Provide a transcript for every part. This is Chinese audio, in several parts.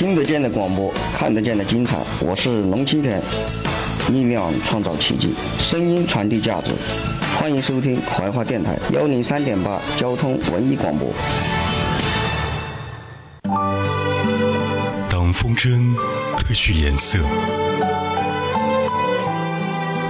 听得见的广播，看得见的精彩。我是龙清田，力量创造奇迹，声音传递价值。欢迎收听怀化电台幺零三点八交通文艺广播。当风筝褪去颜色，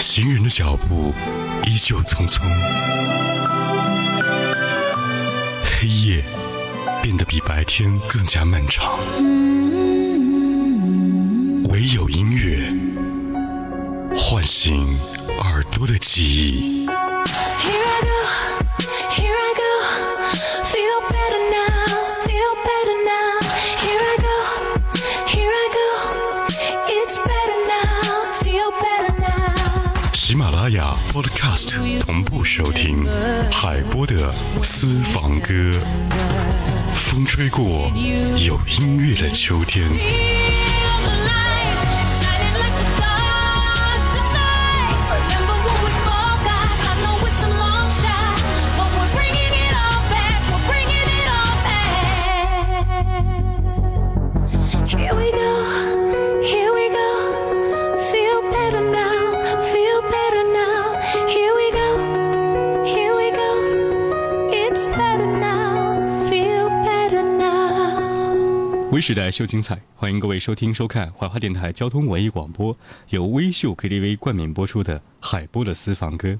行人的脚步依旧匆匆，黑夜变得比白天更加漫长，唯有音乐唤醒耳朵的记忆。Here I go, here I go. Feel better now, feel better now. Here I go, here I go. It's better now, feel better now. 喜马拉雅 Podcast 同步收听海波的私房歌。风吹过有音乐的秋天，微时代秀精彩，欢迎各位收听收看怀化电台交通文艺广播，由微秀 KTV 冠名播出的海波的私房歌。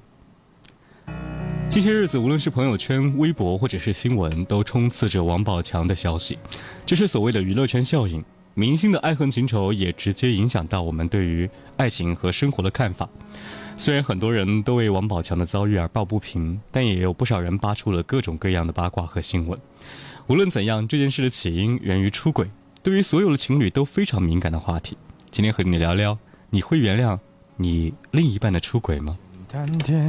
近些日子，无论是朋友圈、微博或者是新闻，都充斥着王宝强的消息。这是所谓的娱乐圈效应，明星的爱恨情仇也直接影响到我们对于爱情和生活的看法。虽然很多人都为王宝强的遭遇而抱不平，但也有不少人扒出了各种各样的八卦和新闻。无论怎样，这件事的起因源于出轨，对于所有的情侣都非常敏感的话题。今天和你聊聊，你会原谅你另一半的出轨吗？淡点，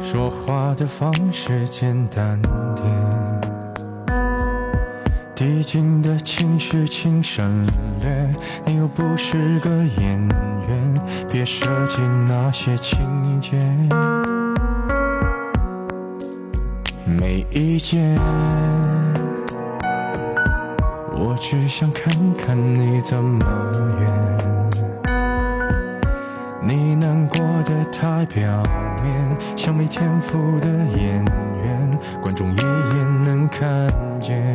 说话的方式简单点，递进的情绪请省略。你又不是个演员，别设计那些情节。没意见，我只想看看你怎么演。你难过的太表面，像没天赋的演员，观众一眼能看见。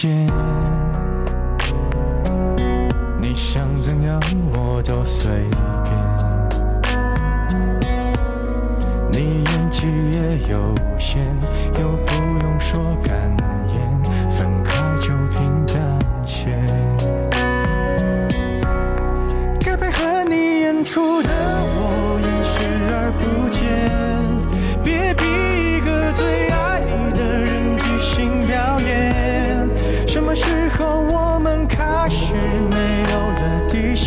见，你想怎样我都随便。你演技也有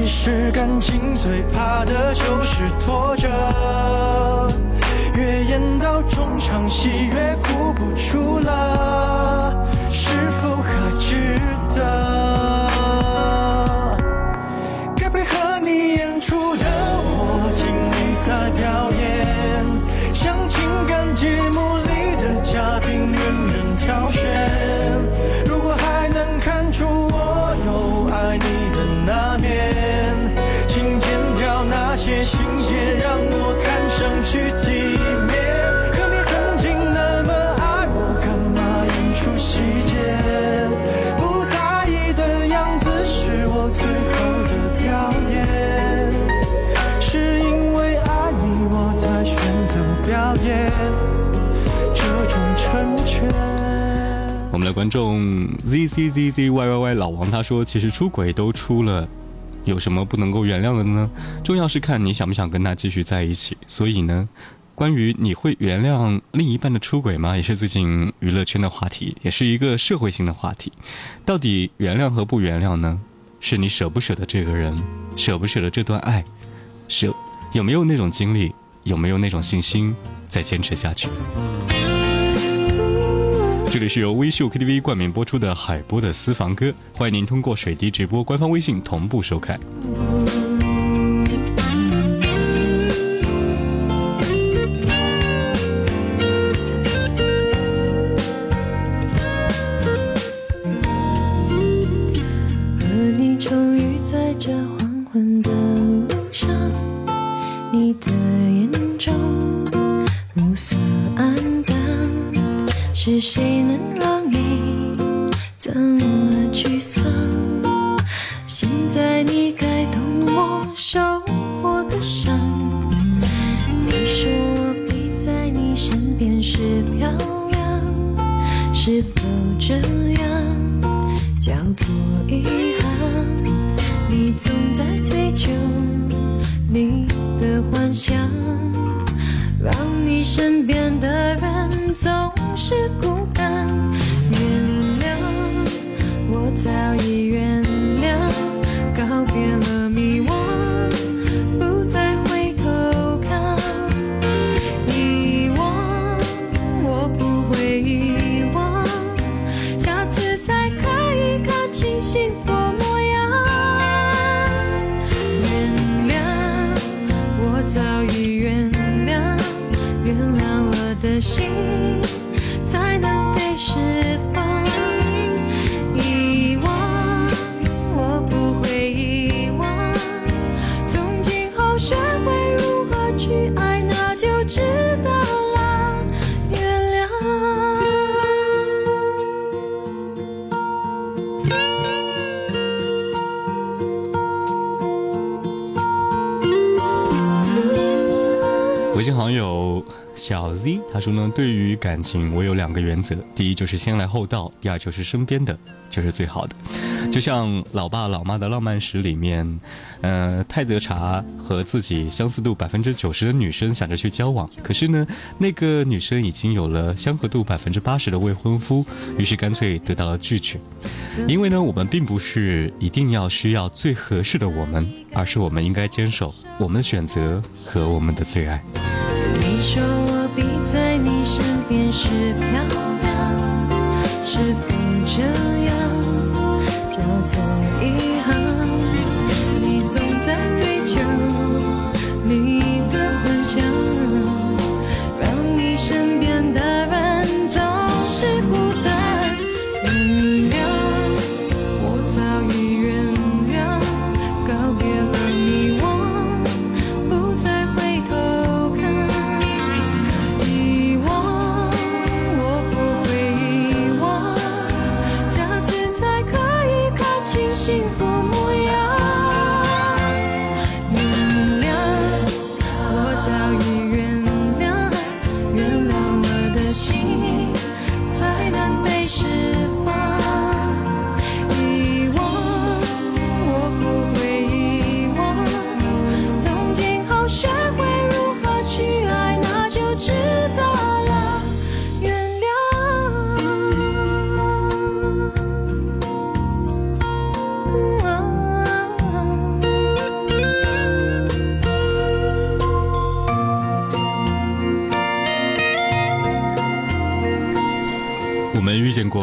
其实感情最怕的就是拖着，越演到中场戏越哭不出了，观众 z z z z y y y 老王他说，其实出轨都出了，有什么不能够原谅的呢？重要是看你想不想跟他继续在一起。所以呢，关于你会原谅另一半的出轨吗？也是最近娱乐圈的话题，也是一个社会性的话题。到底原谅和不原谅呢？是你舍不舍得这个人，舍不舍得这段爱，舍有没有那种经历，有没有那种信心再坚持下去？这里是由微秀 KTV 冠名播出的海波的私房歌，欢迎您通过水滴直播官方微信同步收看。和你重遇在这黄昏的路上，你的眼中暮色黯淡，是谁能让你这么沮丧？现在你该懂我受过的伤。你说我陪在你身边是漂亮，是否这样？叫做遗憾。你总在追求你的幻想，让你身边的总是孤单。原谅，我早已信好友小 Z 他说呢，对于感情我有两个原则，第一就是先来后到，第二就是身边的就是最好的。就像《老爸老妈的浪漫史》里面，呃，泰德查和自己相似度百分之九十的女生想着去交往，可是呢，那个女生已经有了相合度百分之八十的未婚夫，于是干脆得到了拒绝。因为呢，我们并不是一定要需要最合适的我们，而是我们应该坚守我们的选择和我们的最爱。你说我比在你身边是漂亮，是否这样要做一。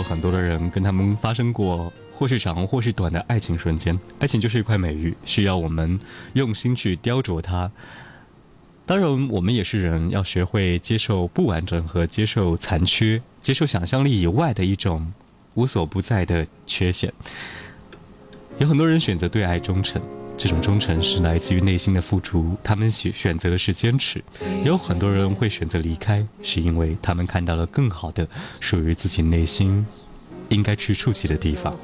很多的人，跟他们发生过或是长或是短的爱情瞬间。爱情就是一块美玉，需要我们用心去雕琢它。当然，我们也是人，要学会接受不完整和接受残缺，接受想象力以外的一种无所不在的缺陷。有很多人选择对爱忠诚，这种忠诚是来自于内心的付出，他们选选择的是坚持。也有很多人会选择离开，是因为他们看到了更好的属于自己内心应该去触及的地方。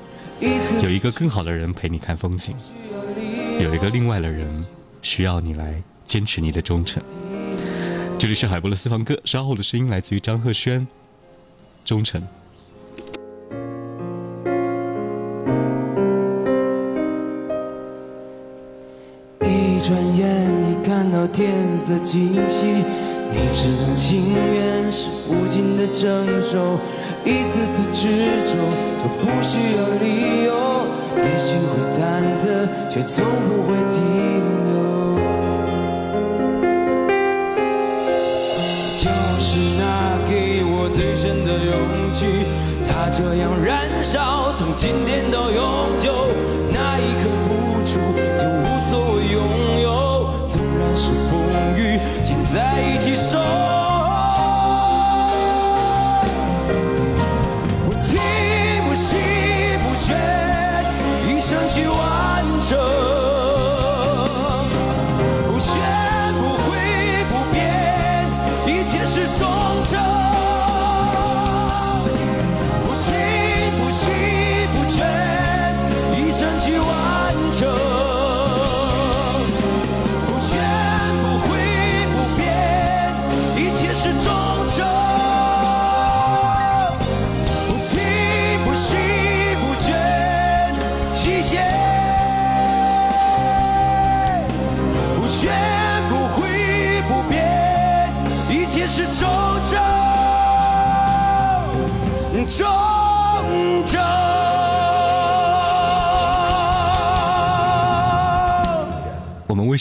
有一个更好的人陪你看风景，有一个另外的人需要你来坚持你的忠诚。这里是海波的私房歌，稍后的声音来自于张赫宣，《忠诚》。天色尽西，你只能情愿是无尽的争守，一次次执着就不需要理由，也许会忐忑，却从不会停留。就是那给我最深的勇气，它这样燃烧，从今天到永久。那一刻付出，雨，也在一起守。不停，不息，不倦，一生去完成。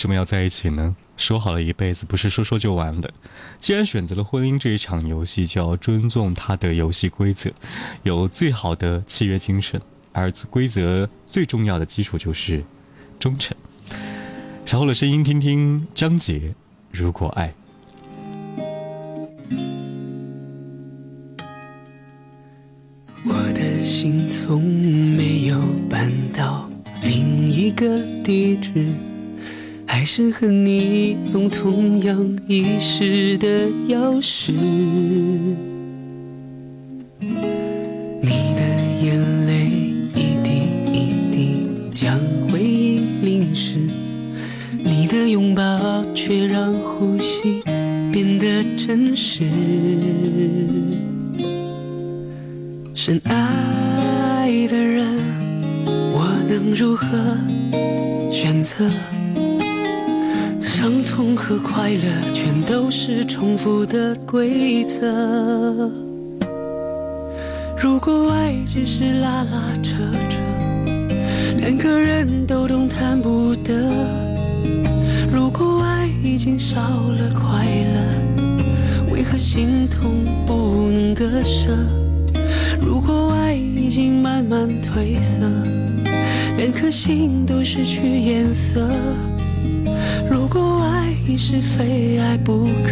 什么要在一起呢？说好了一辈子，不是说说就完的。既然选择了婚姻这一场游戏，就要尊重它的游戏规则，有最好的契约精神，而规则最重要的基础就是忠诚。稍后的声音，听听张杰《如果爱》。我的心从没有搬到另一个地址，还是和你用同样遗失的钥匙。你的眼泪一滴一滴将回忆淋湿，你的拥抱却让呼吸变得真实。深爱的人，我能如何选择？痛和快乐全都是重复的规则。如果爱只是拉拉扯扯，两个人都动弹不得。如果爱已经少了快乐，为何心痛不能割舍？如果爱已经慢慢褪色，两颗心都失去颜色。如果爱已是非爱不可，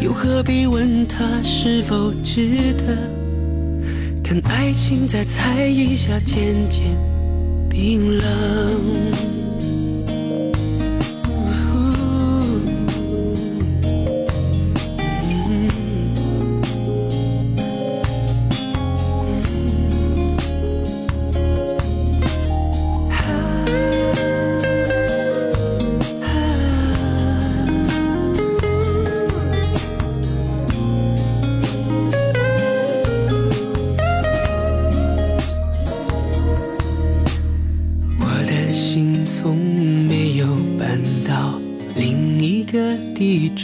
又何必问他是否值得？看爱情在猜疑下渐渐冰冷。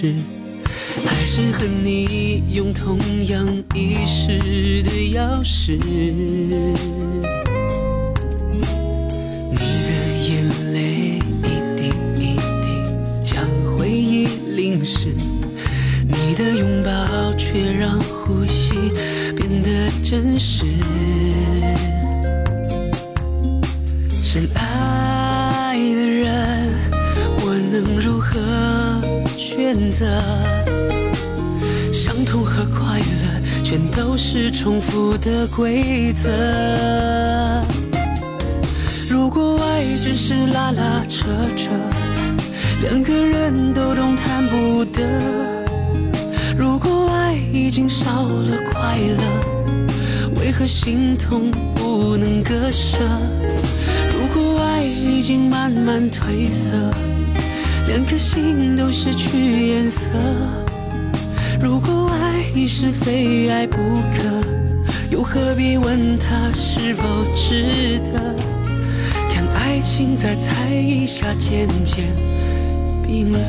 还是和你用同样遗失的钥匙。重复的规则。如果爱只是拉拉扯扯，两个人都动弹不得。如果爱已经少了快乐，为何心痛不能割舍？如果爱已经慢慢褪色，两颗心都失去颜色。如果爱已是非爱不可，又何必问他是否值得？看爱情在猜疑下渐渐冰冷。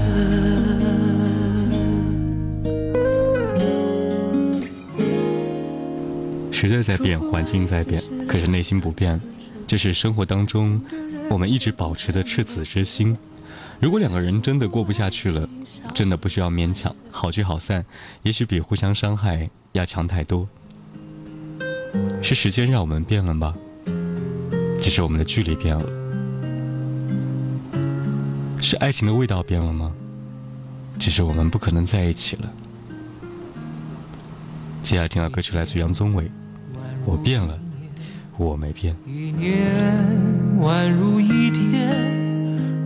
时代在变，环境在变，可是内心不变，这是生活当中我们一直保持的赤子之心。如果两个人真的过不下去了，真的不需要勉强，好聚好散，也许比互相伤害要强太多。是时间让我们变了吗？只是我们的距离变了。是爱情的味道变了吗？只是我们不可能在一起了。接下来听到歌曲来自杨宗纬，《我变了，我没变》。一年宛如一天，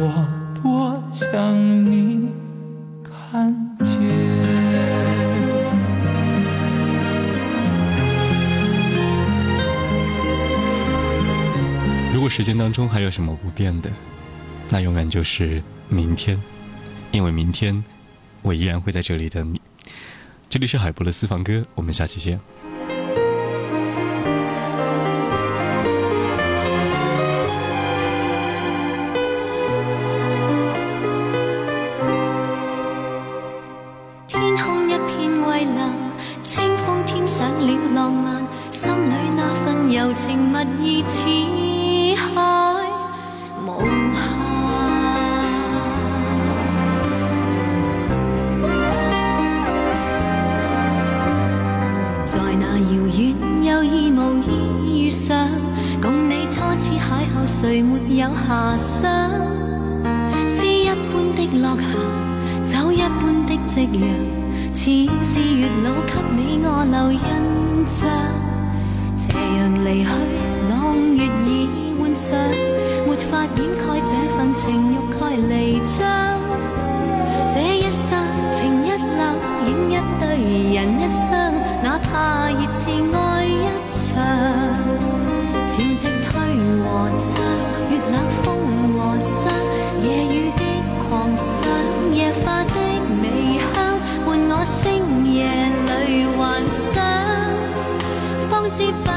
我多想你看见。如果时间当中还有什么不变的，那永远就是明天。因为明天我依然会在这里等你。这里是海波的私房歌，我们下期见。see.